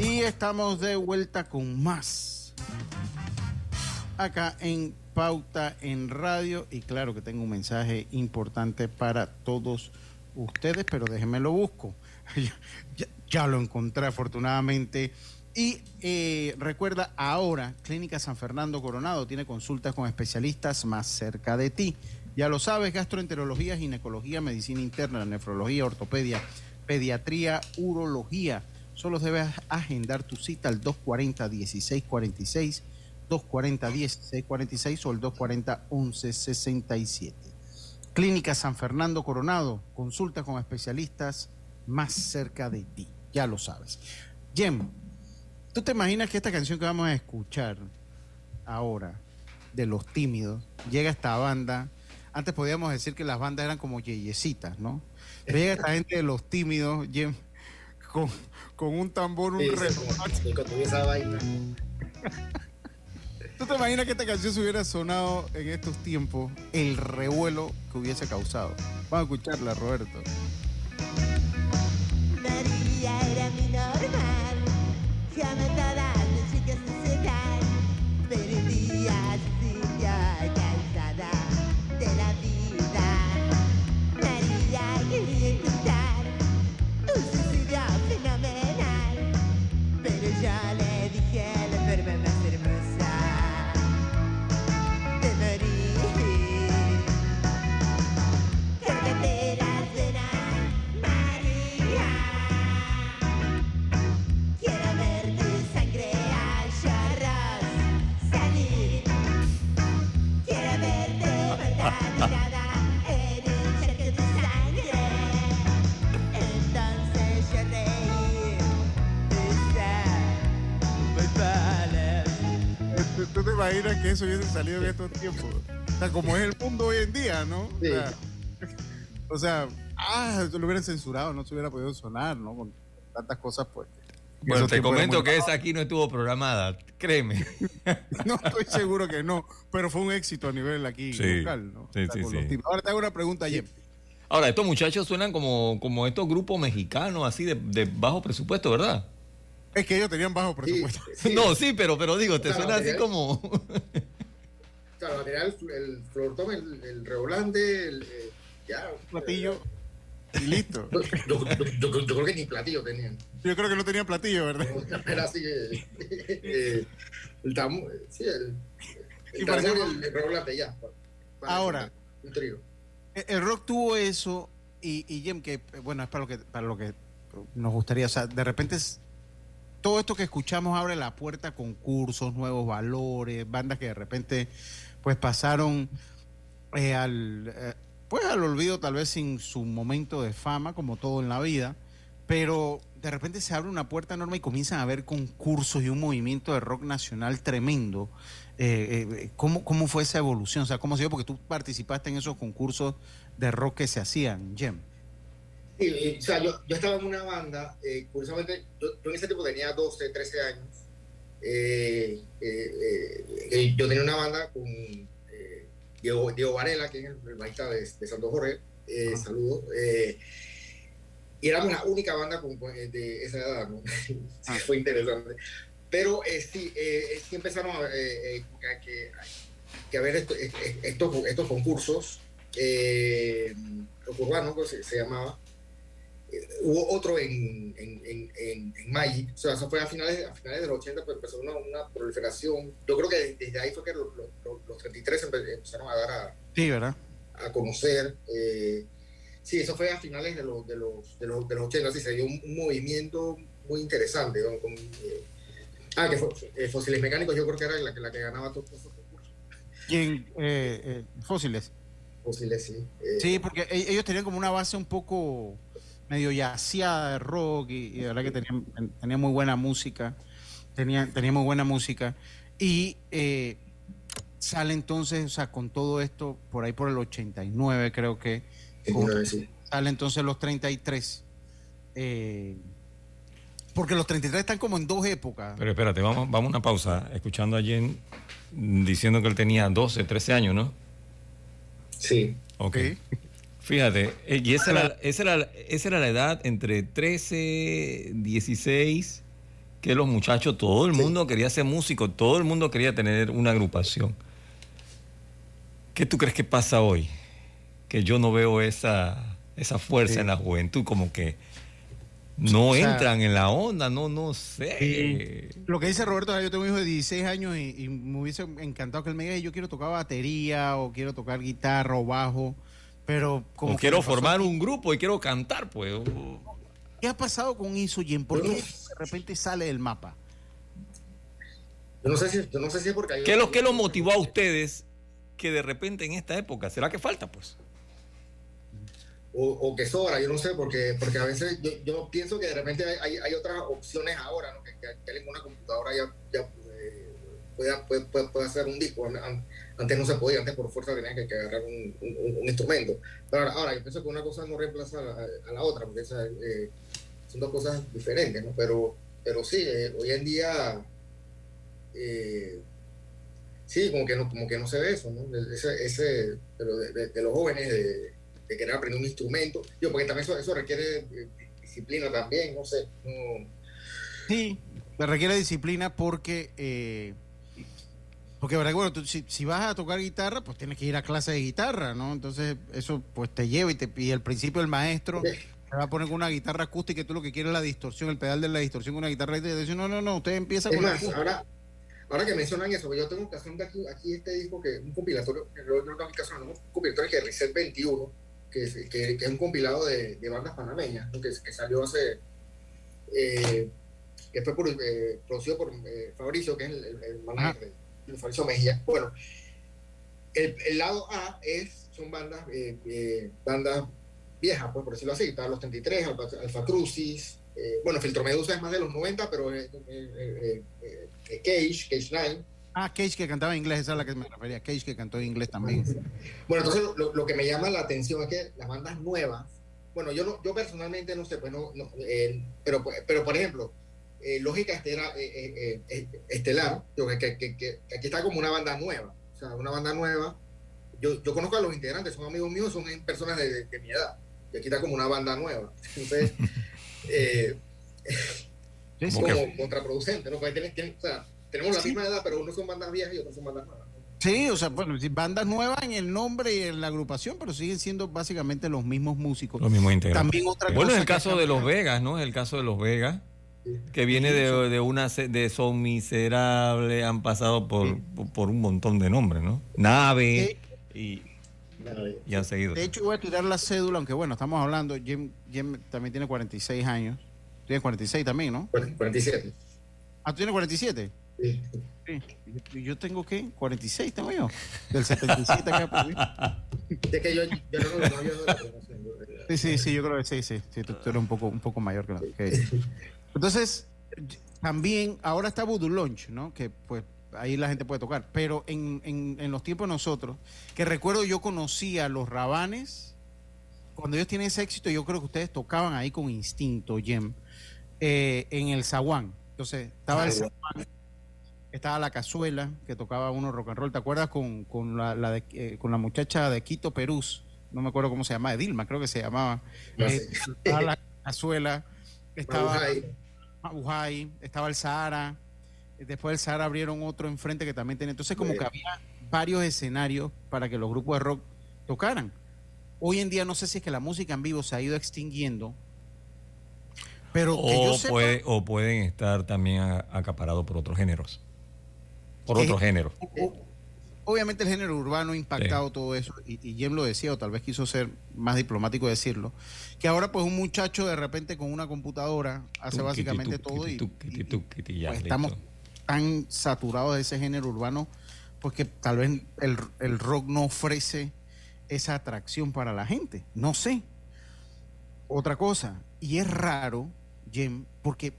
Y estamos de vuelta con más. Acá en Pauta en Radio. Y claro que tengo un mensaje importante para todos ustedes, pero déjenme lo busco. ya, lo encontré afortunadamente. Y eh, recuerda, ahora Clínica San Fernando Coronado tiene consultas con especialistas más cerca de ti. Ya lo sabes, gastroenterología, ginecología, medicina interna, nefrología, ortopedia, pediatría, urología. Solo debes agendar tu cita al 240-1646, 240-1646 o el 240-1167. Clínica San Fernando Coronado, consulta con especialistas más cerca de ti, ya lo sabes. Jem, ¿tú te imaginas que esta canción que vamos a escuchar ahora, de Los Tímidos, llega esta banda? Antes podíamos decir que las bandas eran como yeyecitas, ¿no? Pero llega esta gente de Los Tímidos, Jem, con, con un tambor, un Sí, vaina. ¿Tú te imaginas que esta canción se hubiera sonado en estos tiempos? El revuelo que hubiese causado. Vamos a escucharla, Roberto. ¿Tú, te imaginas que eso hubiese salido en estos tiempos? O sea, como es el mundo hoy en día, ¿no? O sea, o sea, ah, lo hubieran censurado, no se hubiera podido sonar, ¿no? Con tantas cosas, pues. Bueno, te comento que esa aquí no estuvo programada, créeme. No estoy seguro que no, pero fue un éxito a nivel aquí Sí, local, ¿no? sí, O sea, sí, sí. Ahora te hago una pregunta, Jem. Ahora, estos muchachos suenan como, como estos grupos mexicanos, así de, de bajo presupuesto, ¿verdad? Es que ellos tenían bajo presupuesto. No, sí, pero, pero digo, te Claro, suena así como... Claro, el material, el flortón, el, el revolante, el, eh, ya. Platillo y listo. Yo, yo- yo- yo creo que ni platillo tenían. Yo creo que no tenían platillo, ¿verdad? Era así eh, el tamo, sí, el. Y El tambor y el, el revolante, ya. Para- Ahora. Un trío. El- El rock tuvo eso y, y Jem, que eh, bueno, es para lo que, para lo que nos gustaría, o sea, de repente es- todo esto que escuchamos abre la puerta a concursos, nuevos valores, bandas que de repente pues pasaron eh, al, eh, pues al olvido tal vez sin su momento de fama, como todo en la vida, pero de repente se abre una puerta enorme y comienzan a haber concursos y un movimiento de rock nacional tremendo. Eh, eh, ¿cómo, ¿Cómo fue esa evolución? O sea, ¿cómo se dio? Porque tú participaste en esos concursos de rock que se hacían, Jem. Sí, o sea, yo, yo estaba en una banda, eh, curiosamente, yo, yo en ese tiempo tenía 12, 13 años. Eh, eh, yo tenía una banda con Diego, Diego Varela, que es el, bajista de, de Santo Jorge. Saludos. Eh, y éramos la única banda con, de esa edad, ¿no? Sí, Fue interesante. Pero sí, sí empezaron a, a que, que esto- eh, eh, estos, estos concursos, eh, rock urbano, pues, se, se llamaba. Hubo otro en, en, en, en, en Magic, o sea, eso fue a finales, a finales de los 80, pero empezó una, una proliferación. Yo creo que desde ahí fue que los, los, los 33 empe- empezaron a dar a, Sí, ¿verdad? a conocer. eh, sí, eso fue a finales de los, de los, de los, de los 80, sí, se dio un, un movimiento muy interesante. ¿no? Con, eh, ah, que fue, eh, Fósiles Mecánicos, yo creo que era la que, la que ganaba todos esos concursos. Eh, Fósiles. Fósiles, sí. Sí, porque e- ellos tenían como una base un poco medio yaciada de rock y, y de verdad que tenían, tenían muy buena música. Tenían, tenían muy buena música. Y eh, sale entonces, o sea, con todo esto, por ahí por el 89 creo que, con- 89, sí. sale entonces los 33. eh, porque los 33 están como en dos épocas. Pero espérate, vamos, vamos a una pausa, escuchando a Jen diciendo que él tenía 12, 13 años, ¿no? Sí. Ok. Fíjate, eh, y esa era, esa, era, esa era la edad entre 13, 16, que los muchachos, todo el mundo quería ser músico, todo el mundo quería tener una agrupación. ¿Qué tú crees que pasa hoy? Que yo no veo esa, esa fuerza Sí. en la juventud, como que no O sea, entran en la onda, no, no sé. Lo que dice Roberto, yo tengo un hijo de 16 años y, y me hubiese encantado que él me diga, yo quiero tocar batería o quiero tocar guitarra o bajo, pero como O quiero formar un grupo y quiero cantar, pues. ¿Qué ha pasado con eso, Jen? ¿Por qué de repente sale del mapa? Yo no sé si, yo no sé si es porque hay ¿Qué es lo que lo motivó a ustedes que de repente en esta época? ¿Será que falta, pues? o, o que sobra, yo no sé, porque, porque a veces yo, yo pienso que de repente hay, otras opciones ahora, ¿no? que, que, que alguien con una computadora ya, ya eh, pueda, puede, puede, puede hacer un disco. An- Antes no se podía, antes por fuerza tenían que, agarrar un, instrumento. Pero ahora, ahora, yo pienso que una cosa no reemplaza a la, otra, porque esa, eh, son dos cosas diferentes, ¿no? Pero, pero sí, eh, hoy en día, eh, sí, como que, no, como que no se ve eso, ¿no? Ese, de, los jóvenes, de, querer aprender un instrumento. Yo, porque también eso, eso requiere disciplina también, no sé. no- Sí, requiere disciplina porque, porque. Bueno, tú, si, si vas a tocar guitarra, pues tienes que ir a clase de guitarra, ¿no? Entonces eso pues te lleva y, te, y al principio el maestro te va a poner con una guitarra acústica y tú lo que quieres es la distorsión, el pedal de la distorsión con una guitarra y te dice, no, no, no, usted empieza Es con la más, acústica". ahora, ahora que mencionan eso, yo tengo un- aquí, aquí este disco, que un compilatorio, no tengo que hacer, un compilatorio que es Reset 21, que es, que, que es un compilado de, de bandas panameñas, ¿no? que, que salió hace, eh, que fue por, eh, producido por eh, Fabricio, que es el, el, el manager Fabricio Mejía. Bueno, el, el lado A es, son bandas, eh, eh, bandas viejas, pues, por decirlo así, está Los 33, Alfa, Alfa Crucis, eh, bueno, Filtro Medusa es más de los 90, pero Cage, Cage 9. Ah, Cage que cantaba en inglés, esa es la que me refería, Cage que cantó en inglés también. Bueno, entonces lo, lo que me llama la atención es que las bandas nuevas, bueno, yo no, yo personalmente no sé, pues no, no, eh, pero, pero por ejemplo, eh, Lógica Estela- eh, eh, eh, Estelar, yo, que, que, que- que aquí está como una banda nueva, o sea, una banda nueva. Yo, yo conozco a los integrantes, son amigos míos, son personas de, de- de mi edad, y aquí está como una banda nueva. Entonces, eh, es ¿Cómo como que? contraproducente, ¿no? Porque tienen- tienen- o sea, tenemos la misma edad, pero unos son bandas viejas y otros son bandas nuevas. Sí, o sea, bueno, sí, bandas nuevas en el nombre y en la agrupación, pero siguen siendo básicamente los mismos músicos. Los mismos integrantes. También otra bueno, cosa es el caso de los Vegas, ¿no? Es el caso de los Vegas, que viene de, de una de Son Miserables, han pasado por, por, por un montón de nombres, ¿no? Nave y, y han seguido. De hecho, voy a tirar la cédula, aunque bueno, estamos hablando, Jim, Jim también tiene 46 años. Tienes 46 también, ¿no? 47. Ah, ¿tú tienes 47? Sí. ¿Y yo tengo qué? 46 tengo yo. Del 77 acá por mí. Es que yo, yo no lo promoción, yo- Sí, sí, sí, yo creo que sí, sí. sí tú, tú eres un poco, un poco mayor que, la- que. Entonces, también, ahora está Voodoo Launch, ¿no? Que pues ahí la gente puede tocar. Pero en, en, en los tiempos de nosotros, que recuerdo yo conocí a los Rabanes, cuando ellos tienen ese éxito, yo creo que ustedes tocaban ahí con instinto, Jem, eh, en el Zaguán. Entonces, estaba el Zaguán, estaba la cazuela, que tocaba uno rock and roll. ¿Te acuerdas con, con, la, la de- eh, con la muchacha de Quito, Perú? No me acuerdo cómo se llamaba, Edilma, creo que se llamaba. Eh, estaba la cazuela, estaba Mabujay. Mabujay, estaba el Sahara. Después del Sahara abrieron otro enfrente que también tenía. Entonces, como que había varios escenarios para que los grupos de rock tocaran. Hoy en día no sé si es que la música en vivo se ha ido extinguiendo, pero que yo O, sepa, puede- o pueden estar también acaparados por otros géneros. Por otros géneros. o- obviamente el género urbano ha impactado todo eso y, y Jem lo decía, o tal vez quiso ser más diplomático decirlo, que ahora pues un muchacho de repente con una computadora hace básicamente todo y, pues, estamos tan saturados de ese género urbano porque tal vez el, el rock no ofrece esa atracción para la gente, no sé. Otra cosa, y es raro, Jem, porque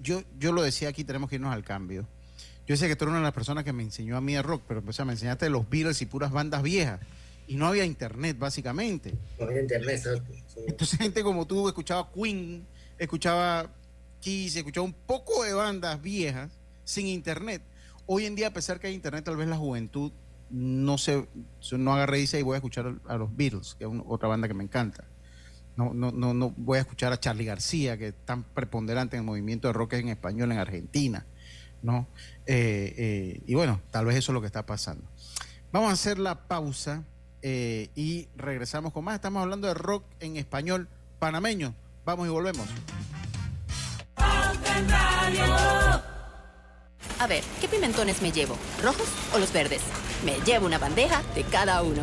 yo, yo lo decía aquí, tenemos que irnos al cambio. Yo decía que tú eres una de las personas que me enseñó a mí el rock, pero o sea, me enseñaste los Beatles y puras bandas viejas. Y no había internet, básicamente. No había internet. Sí. Entonces gente como tú escuchaba Queen, escuchaba Kiss, escuchaba un poco de bandas viejas sin internet. Hoy en día, a pesar que hay internet, tal vez la juventud no se no agarre y dice y voy a escuchar a los Beatles, que es otra banda que me encanta. No, no, no, no voy a escuchar a Charlie García, que es tan preponderante en el movimiento de rock en español en Argentina. ¿No? Eh, eh, y bueno, tal vez eso es lo que está pasando. Vamos a hacer la pausa eh, y regresamos con más. Estamos hablando de rock en español panameño. Vamos y volvemos. A ver, ¿qué pimentones me llevo? ¿Rojos o los verdes? Me llevo una bandeja de cada uno.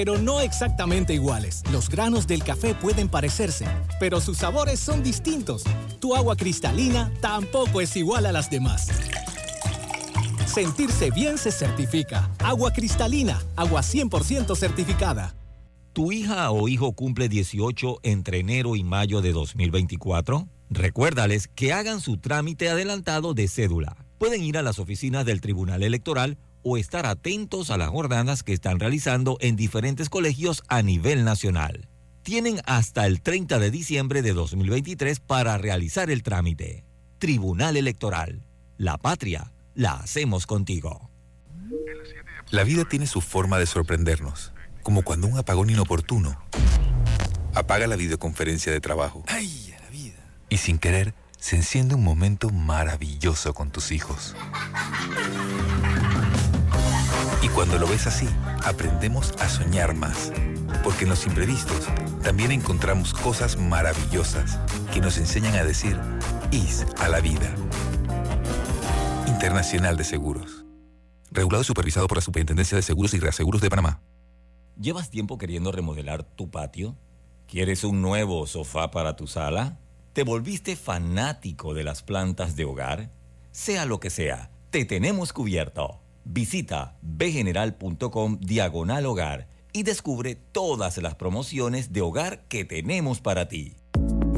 no exactamente iguales. Los granos del café pueden parecerse, pero sus sabores son distintos. Tu agua cristalina tampoco es igual a las demás. Sentirse bien se certifica. Agua cristalina, agua 100% certificada. ¿Tu hija o hijo cumple 18 entre enero y mayo de 2024? Recuérdales que hagan su trámite adelantado de cédula. Pueden ir a las oficinas del Tribunal Electoral o estar atentos a las jornadas que están realizando en diferentes colegios a nivel nacional. Tienen hasta el 30 de diciembre de 2023 para realizar el trámite. Tribunal Electoral. La patria la hacemos contigo. La vida tiene su forma de sorprendernos, como cuando un apagón inoportuno apaga la videoconferencia de trabajo. ¡Ay, la vida! Y sin querer, se enciende un momento maravilloso con tus hijos. Cuando lo ves así, aprendemos a soñar más. Porque en los imprevistos también encontramos cosas maravillosas que nos enseñan a decir IS a la vida. Internacional de Seguros. Regulado y supervisado por la Superintendencia de Seguros y Reaseguros de Panamá. ¿Llevas tiempo queriendo remodelar tu patio? ¿Quieres un nuevo sofá para tu sala? ¿Te volviste fanático de las plantas de hogar? Sea lo que sea, te tenemos cubierto. Visita bgeneral.com diagonal hogar y descubre todas las promociones de hogar que tenemos para ti.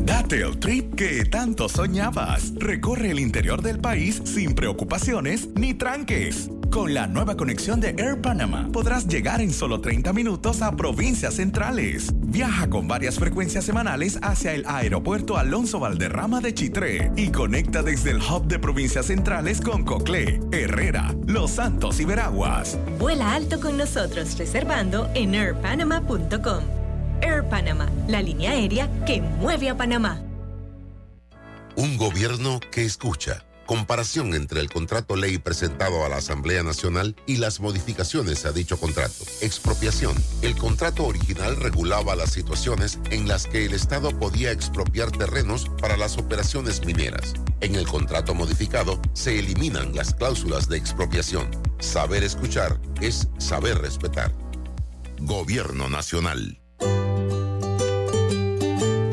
Date el trip que tanto soñabas. Recorre el interior del país sin preocupaciones ni tranques. Con la nueva conexión de Air Panama podrás llegar en solo 30 minutos a provincias centrales. Viaja con varias frecuencias semanales hacia el aeropuerto Alonso Valderrama de Chitré y conecta desde el hub de provincias centrales con Coclé, Herrera, Los Santos y Veraguas. Vuela alto con nosotros reservando en airpanama.com. Air Panama, la línea aérea que mueve a Panamá. Un gobierno que escucha. Comparación entre el contrato ley presentado a la Asamblea Nacional y las modificaciones a dicho contrato. Expropiación. El contrato original regulaba las situaciones en las que el Estado podía expropiar terrenos para las operaciones mineras. En el contrato modificado se eliminan las cláusulas de expropiación. Saber escuchar es saber respetar. Gobierno Nacional.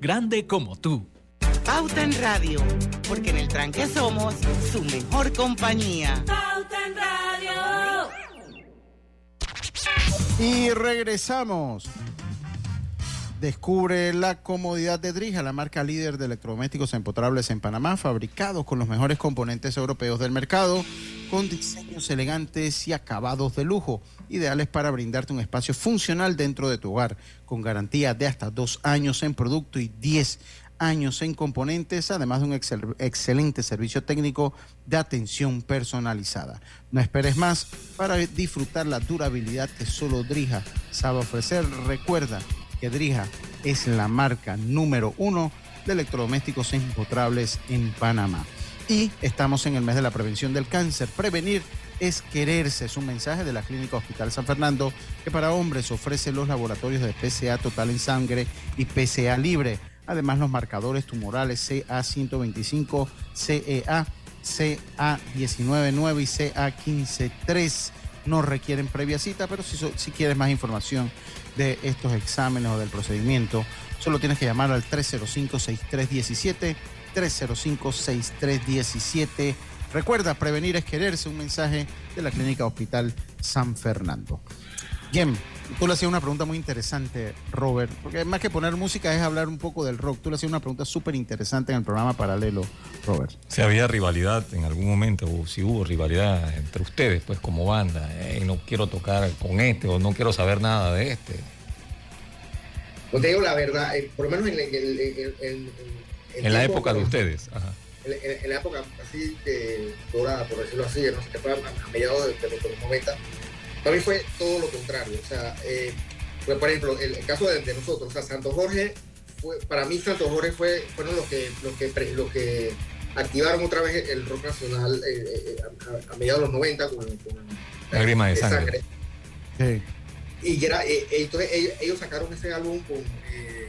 Grande como tú. Pauta en Radio, porque en el tranque somos su mejor compañía. Pauta en Radio. Y regresamos. Descubre la comodidad de Drija, la marca líder de electrodomésticos empotrables en Panamá, fabricados con los mejores componentes europeos del mercado, con diseños elegantes y acabados de lujo, ideales para brindarte un espacio funcional dentro de tu hogar, con garantía de hasta dos años en producto y 10 años en componentes, además de un excel- excelente servicio técnico de atención personalizada. No esperes más para disfrutar la durabilidad que solo Drija sabe ofrecer. Recuerda que Drija es la marca número uno de electrodomésticos empotrables en Panamá. Y estamos en el mes de la prevención del cáncer. Prevenir es quererse. Es un mensaje de la Clínica Hospital San Fernando que para hombres ofrece los laboratorios de PCA total en sangre y PCA libre. Además, los marcadores tumorales CA125, CEA, CA199 y CA153 no requieren previa cita, pero si, si quieres más información de estos exámenes o del procedimiento, solo tienes que llamar al 305-6317, 305-6317. Recuerda, prevenir es quererse, un mensaje de la Clínica Hospital San Fernando. Jem, tú le hacías una pregunta muy interesante, Robert, porque más que poner música es hablar un poco del rock. Tú le hacías una pregunta súper interesante en el programa paralelo, Robert. Si había rivalidad en algún momento, o si hubo rivalidad entre ustedes, pues como banda, "Ey, no quiero tocar con este o no quiero saber nada de este. No te digo la verdad, eh, por lo menos en, la época de ustedes. Ajá. En, en- en la época así de dorada, por decirlo así, no sé, que fue a, a mediados de, de los 90, para mí fue todo lo contrario. O sea, eh, pues, por ejemplo, el, el caso de, de nosotros, o sea, Santo Jorge, fue, para mí Santo Jorge fue, fueron los que, los que, los que activaron otra vez el rock nacional eh, eh, a, a- mediados de los 90 con, con Lágrimas de sangre. y era, eh, eh, entonces ellos, ellos sacaron ese álbum con, eh,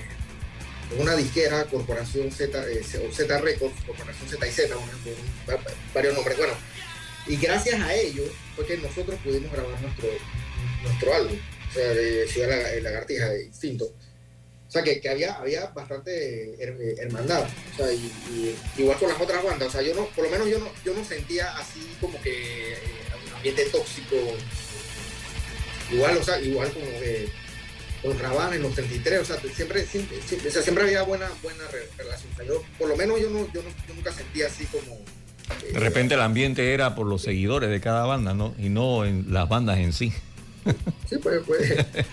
con una disquera, Corporación Z, eh, o Z Records, Corporación Z y Z, varios nombres. Bueno, y gracias a ellos que nosotros pudimos grabar nuestro, nuestro álbum, o sea, de Ciudad eh, Lagartija, de Instinto. O sea, que, que había, había bastante eh, hermandad. O sea, y, igual con las otras bandas. O sea, yo no, por lo menos yo no, yo no sentía así como que eh, un ambiente tóxico igual, o sea, igual como eh, con Rabanes, los 33, o sea, siempre, siempre, siempre, o sea, siempre había buena, buena re- relación. Yo, por lo menos yo, no, yo, no, yo nunca sentía así como... De repente el ambiente era por los seguidores de cada banda, ¿no? Y no en las bandas en sí. Sí, pues, pues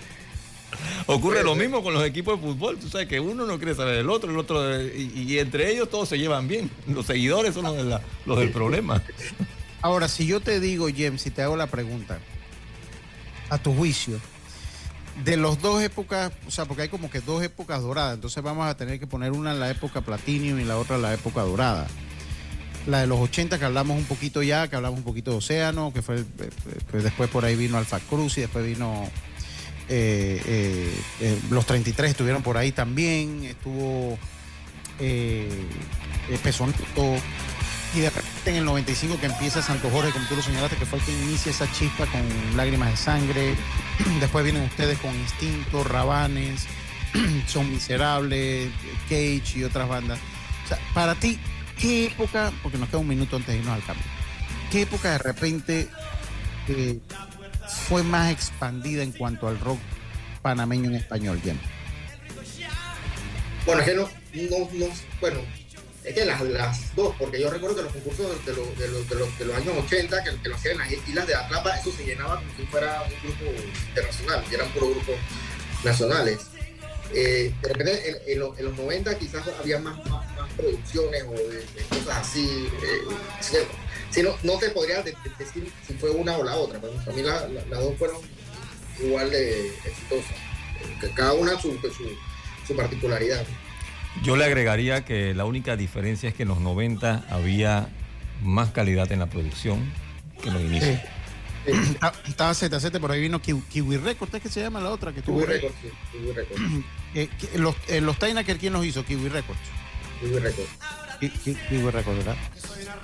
Ocurre lo mismo con los equipos de fútbol. Tú sabes que uno no quiere saber del otro, el otro, y, y entre ellos todos se llevan bien. Los seguidores son los, de la- los del problema. Ahora, si yo te digo, Jem, si te hago la pregunta, a tu juicio, de los dos épocas, o sea, porque hay como que dos épocas doradas, entonces vamos a tener que poner una en la época Platinum y la otra en la época dorada. La de los 80 que hablamos un poquito ya, que hablamos un poquito de Océano, que fue, pues después por ahí vino Alfa Cruz y después vino eh, eh, eh, los 33 estuvieron por ahí también, estuvo eh, eh, Pesonito, y de repente en el 95 que empieza Santo Jorge, como tú lo señalaste, que fue el que inicia esa chispa con lágrimas de sangre. Después vienen ustedes con Instinto, Rabanes, Son Miserables, Cage y otras bandas. O sea, para ti, ¿qué época, porque nos queda un minuto antes de irnos al cambio, qué época de repente eh, fue más expandida en cuanto al rock panameño en español, Jen? Bueno, es que no, no, no- bueno, es que las, las dos, porque yo recuerdo que los concursos de, los- de los, de los- de los años 80, que, que lo hacían en las islas de Atlapa, eso se llenaba como si fuera un grupo internacional, y eran puros grupos nacionales. Eh, de repente, en, en lo- en los 90 quizás había más, más, más producciones o de, de cosas así. eh, si no, no te podría de- de- decir si fue una o la otra, pero para mí la- la- las dos fueron igual de exitosas. Eh, que cada una su, su, su particularidad. Yo le agregaría que la única diferencia es que en los 90 había más calidad en la producción que en los inicios. Estaba- Estaba ZZ, por ahí vino Kiwi, Kiwi Records, ¿es que se llama la otra? Que tuvo Kiwi Records, sí, Kiwi Records. Eh, que- los, eh, los Tainaker, ¿quién los hizo? Kiwi Records. Kiwi Records. Ki- ki- Kiwi Records, ¿verdad?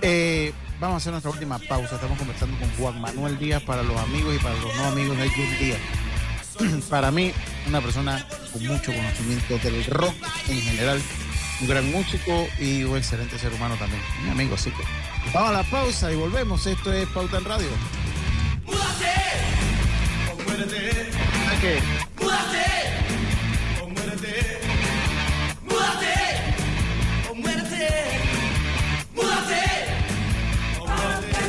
Eh, vamos a hacer nuestra última pausa. Estamos conversando con Juan Manuel Díaz para los amigos y para los no amigos de Jun Díaz. para mí, una persona con mucho conocimiento del rock en general, un gran músico y un excelente ser humano también. Mi amigo, así que vamos a la pausa y volvemos. Esto es Pauta en Radio. ¿A qué? O muérete. ¡Múdate! O muérete. ¡Múdate! O muérete.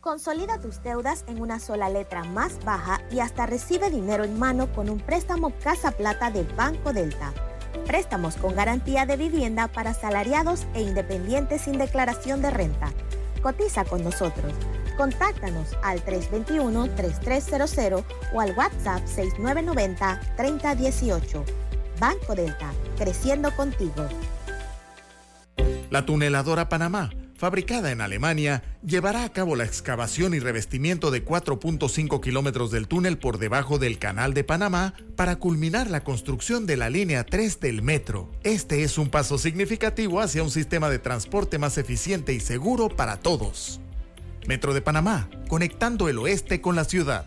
Consolida tus deudas en una sola letra más baja y hasta recibe dinero en mano con un préstamo Casa Plata de Banco Delta. Préstamos con garantía de vivienda para salariados e independientes sin declaración de renta. Cotiza con nosotros Contáctanos al 321-3300 o al WhatsApp 6990-3018. Banco Delta, creciendo contigo. La tuneladora Panamá, fabricada en Alemania, llevará a cabo la excavación y revestimiento de 4.5 kilómetros del túnel por debajo del Canal de Panamá para culminar la construcción de la línea 3 del metro. Este es un paso significativo hacia un sistema de transporte más eficiente y seguro para todos. Metro de Panamá, conectando el oeste con la ciudad.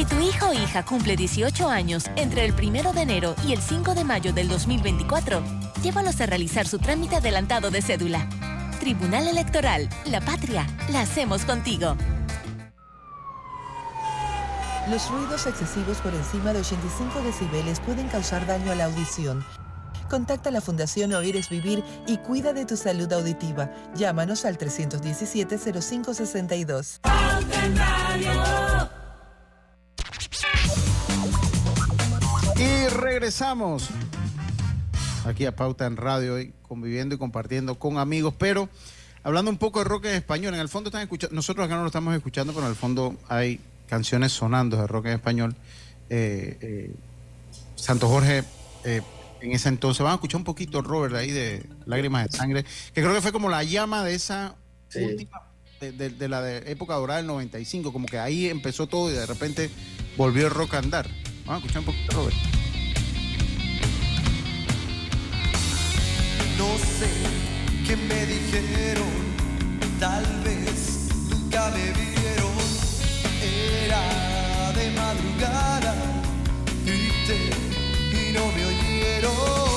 Si tu hijo o hija cumple 18 años entre el 1 de enero y el 5 de mayo del 2024, llévalos a realizar su trámite adelantado de cédula. Tribunal Electoral, la patria, la hacemos contigo. Los ruidos excesivos por encima de 85 decibeles pueden causar daño a la audición. Contacta a la Fundación Oír es Vivir y cuida de tu salud auditiva. Llámanos al 317-0562. Y regresamos aquí a Pauta en Radio, hoy conviviendo y compartiendo con amigos, pero hablando un poco de rock en español. En el fondo están escuchando, nosotros acá no lo estamos escuchando, pero en el fondo hay canciones sonando de rock en español. Eh, eh, Santo Jorge, eh, en ese entonces, van a escuchar un poquito, Robert, ahí de Lágrimas de Sangre, que creo que fue como la llama de esa última, de, de- de la de época dorada del 95, como que ahí empezó todo y de repente volvió el rock a andar. Vamos a escuchar un poquito, Robert. No sé qué me dijeron, tal vez nunca me vieron. Era de madrugada, grité y no me oyeron.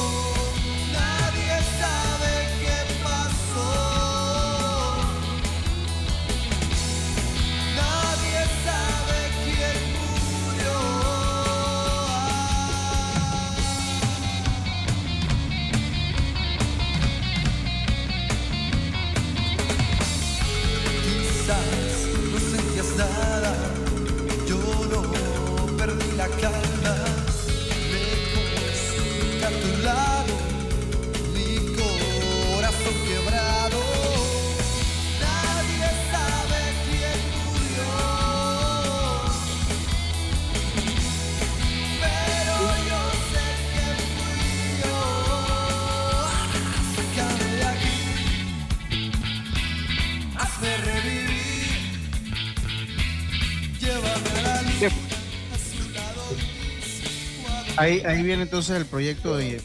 Ahí, ahí viene entonces el proyecto de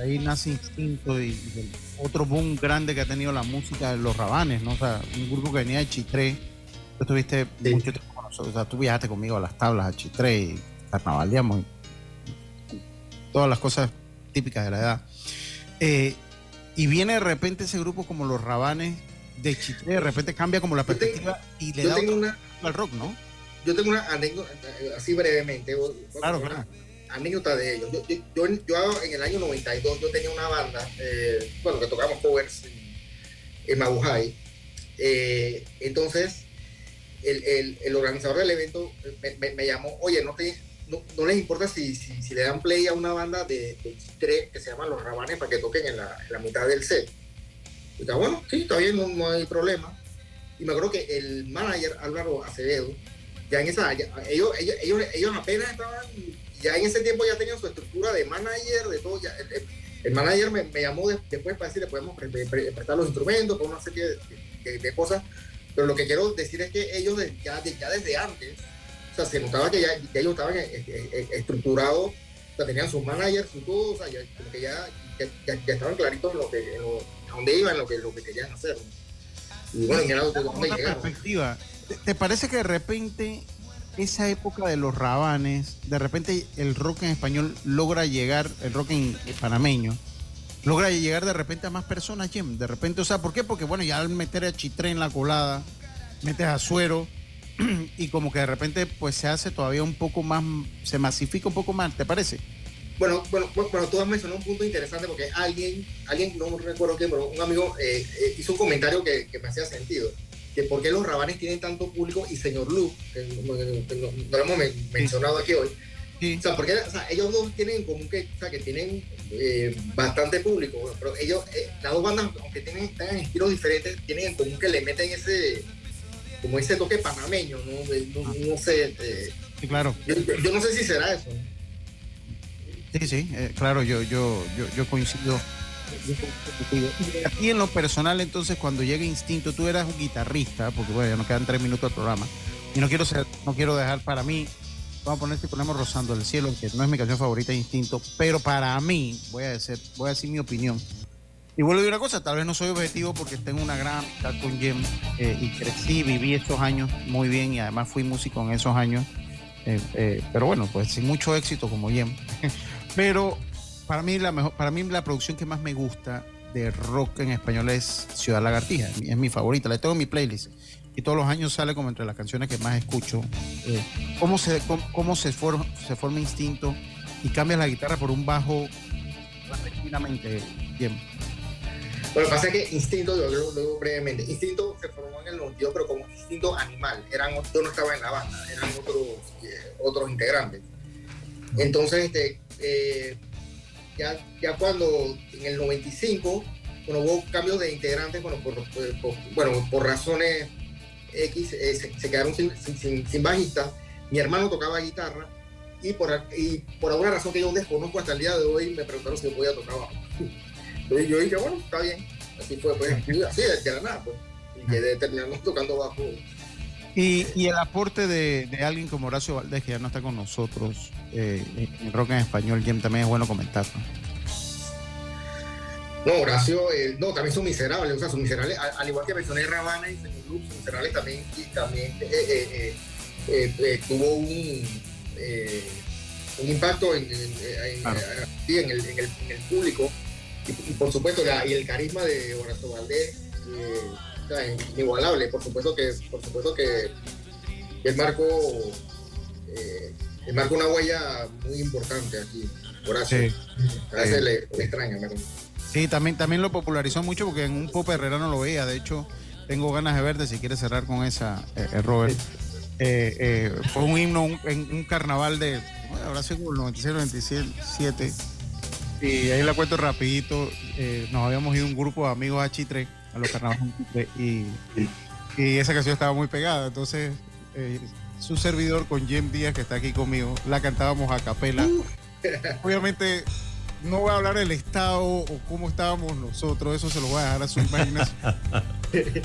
ahí nace Instinto y, otro boom grande que ha tenido la música de los Rabanes, ¿no? O sea, un grupo que venía de Chitré. Tú estuviste mucho tiempo con nosotros, o sea, tú viajaste conmigo a las tablas a Chitré y carnavaleamos y todas las cosas típicas de la edad. Eh, y viene de repente ese grupo como los Rabanes de Chitré, de repente cambia como la perspectiva y le yo da una- al rock, ¿no? Yo tengo una anécdota, eh, así brevemente. Claro, claro. Anécdota de ellos. Yo, yo, yo, yo en el año 92 yo tenía una banda, eh, bueno, que tocábamos covers en, en. Eh, entonces, el, el, organizador del evento me, llamó, oye, ¿no, te, no, les importa si, si, le dan play a una banda de, de que se llama Los Rabanes para que toquen en la, en la mitad del set? Y está bueno, sí, está no, no hay problema. Y me acuerdo que el manager Álvaro Acevedo ya en esa, ellos, ellos, ellos, ellos, apenas estaban, ya en ese tiempo ya tenían su estructura de manager, de todo, ya, el, manager me, me, llamó después para decir, le podemos prestar los instrumentos, por una serie de, de, cosas, pero lo que quiero decir es que ellos ya, ya desde antes, o sea, se notaba que ya, ellos estaban eh, eh, eh, estructurados, o sea, tenían sus managers, su todo, o sea, ya, como que ya, ya, estaban claritos en lo que, en lo, a dónde iban, lo que, lo que querían hacer. Y bueno, en el dónde perspectiva ¿Te parece que de repente esa época de los rabanes, de repente el rock en español logra llegar, el rock en panameño, logra llegar de repente a más personas, Jim? De repente, o sea, ¿por qué? Porque bueno, ya al meter a Chitré en la colada, metes a Suero y como que de repente pues se hace todavía un poco más, se masifica un poco más, ¿te parece? Bueno, bueno, bueno, tú has mencionado un punto interesante porque alguien, alguien, no recuerdo quién, pero un amigo eh, eh, hizo un comentario que, que me hacía sentido que por qué los rabanes tienen tanto público y señor Lu, que no, lo hemos mencionado aquí hoy, o sea, porque ellos dos tienen en común que, o sea, que tienen eh, bastante público, pero ellos, eh, las dos bandas, aunque tienen, tengan estilos diferentes, tienen en común que le meten ese, como ese toque panameño, ¿no? No, ah. sé. Eh, sí, claro. Yo, yo, no sé si será eso. Sí, sí, claro, yo, yo, yo, yo coincido y en lo personal, entonces, cuando llega Instinto, tú eras un guitarrista, porque bueno, ya nos quedan tres minutos de programa, y no quiero ser, no quiero dejar para mí, vamos a poner si ponemos Rozando el Cielo, que no es mi canción favorita de Instinto, pero para mí, voy a decir, voy a decir mi opinión. Y vuelvo a decir una cosa, tal vez no soy objetivo porque tengo una gran amistad con Jem eh, y crecí, viví estos años muy bien y además fui músico en esos años. Eh, eh, pero bueno, pues sin mucho éxito como Jem. pero para mí la mejor, para mí la producción que más me gusta de rock en español es Ciudad Lagartija, es mi favorita, la tengo en mi playlist y todos los años sale como entre las canciones que más escucho. Eh, cómo se cómo, se forma se forma instinto y cambia la guitarra por un bajo repentinamente bien. Bueno, pasa que Instinto, yo lo digo brevemente, Instinto se formó en el 92, pero como Instinto animal, eran, yo no estaba en la banda, eran otros, eh, otros integrantes. Entonces, este, eh, ya, cuando en el 95, bueno, hubo cambios de integrantes, bueno, por, bueno, por razones X, eh, se, quedaron sin, sin, bajista. Mi hermano tocaba guitarra y por, y por alguna razón que yo desconozco hasta el día de hoy, me preguntaron si yo podía tocar bajo. Entonces yo dije, bueno, está bien. Así fue, pues, así de, la nada, pues. Y que terminamos tocando bajo. Y, y, el aporte de, de, alguien como Horacio Valdés, que ya no está con nosotros, eh, en rock en español, Jim, también es bueno comentar. No, Horacio, eh, no, también son miserables, o sea, son miserables, al, igual que mencioné Rabana y Señor Luz, miserables también, y también eh, tuvo un, un impacto en, en, el, en, el, público, y, por supuesto, y el carisma de Horacio Valdés, inigualable, por supuesto que, por supuesto que el marco marcó una huella muy importante aquí, Horacio. Sí. Le, extraña, Sí, también, también lo popularizó mucho porque en un pop herrera no lo veía. De hecho, tengo ganas de verte si quieres cerrar con esa, eh, eh, Robert. Eh, fue un himno en un, carnaval de, ahora sí como el 96, 97. Y ahí la cuento rapidito. nos habíamos ido un grupo de amigos a Chitre, a los carnavales y, y esa canción estaba muy pegada. Entonces su servidor con Jem Díaz, que está aquí conmigo, la cantábamos a capela. Uh. Obviamente no voy a hablar del estado o cómo estábamos nosotros, eso se lo voy a dejar a su imaginación.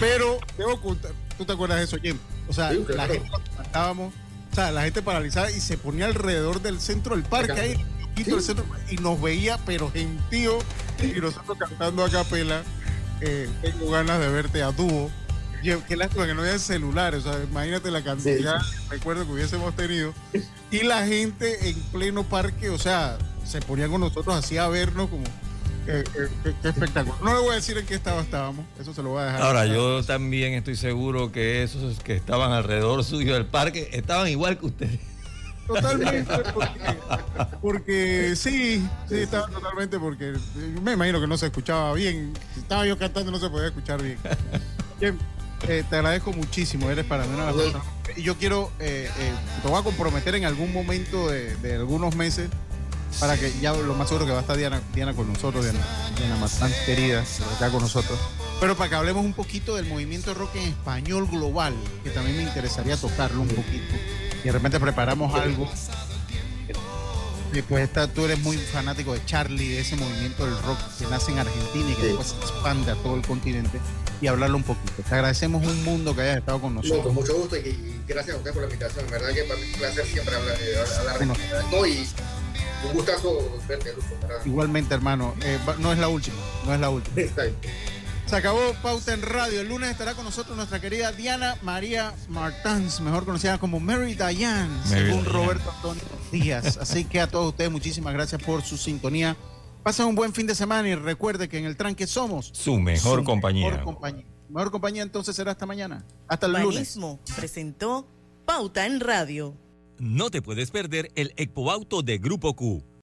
Pero debo contar, ¿tú te acuerdas de eso, Jem? O sea, la gente cantábamos, o sea, la gente paralizada y se ponía alrededor del centro del parque ahí, y nos veía, pero gentío, y nosotros cantando a capela. Eh, tengo ganas de verte a dúo qué lástima que no había celulares, o sea, imagínate la cantidad recuerdo que hubiésemos tenido. Y la gente en pleno parque, o sea, se ponía con nosotros así a vernos como... Qué, espectáculo. No le voy a decir en qué estado estábamos, eso se lo voy a dejar. Ahora, yo también estoy seguro que esos que estaban alrededor suyo del parque estaban igual que ustedes. Totalmente, porque, sí, sí, estaban totalmente porque me imagino que no se escuchaba bien. estaba yo cantando no se podía escuchar bien. bien eh, te agradezco muchísimo, eres para mí una de Y yo quiero, eh, eh, te voy a comprometer en algún momento de, algunos meses para que ya lo más seguro que va a estar Diana, Diana con nosotros, Diana, Diana querida, está con nosotros, Pero para que hablemos un poquito del movimiento rock en español global, que también me interesaría tocarlo un poquito. Y de repente preparamos algo. Y pues esta, tú eres muy fanático de Charlie, de ese movimiento del rock que nace en Argentina y que después se expande a todo el continente. Y hablarlo un poquito. Te agradecemos un mundo que hayas estado con nosotros. No, con mucho gusto y, y gracias a usted por la invitación. En verdad que para mí es un placer siempre hablar, eh, hablar de Bueno. no, y un gustazo verte. Igualmente, hermano. Eh, no es la última, no es la última. Se acabó Pauta en Radio. El lunes estará con nosotros nuestra querida Diana María Martans, mejor conocida como Mary Diane, Mary según Diane. Roberto Antonio Díaz. Así que a todos ustedes, muchísimas gracias por su sintonía. Pasen un buen fin de semana y recuerde que en el tranque somos Su mejor compañía. Mejor compañía. Mejor compañía entonces será hasta mañana. Hasta el lunes. Banismo presentó Pauta en Radio. No te puedes perder el Expo Auto de Grupo Q.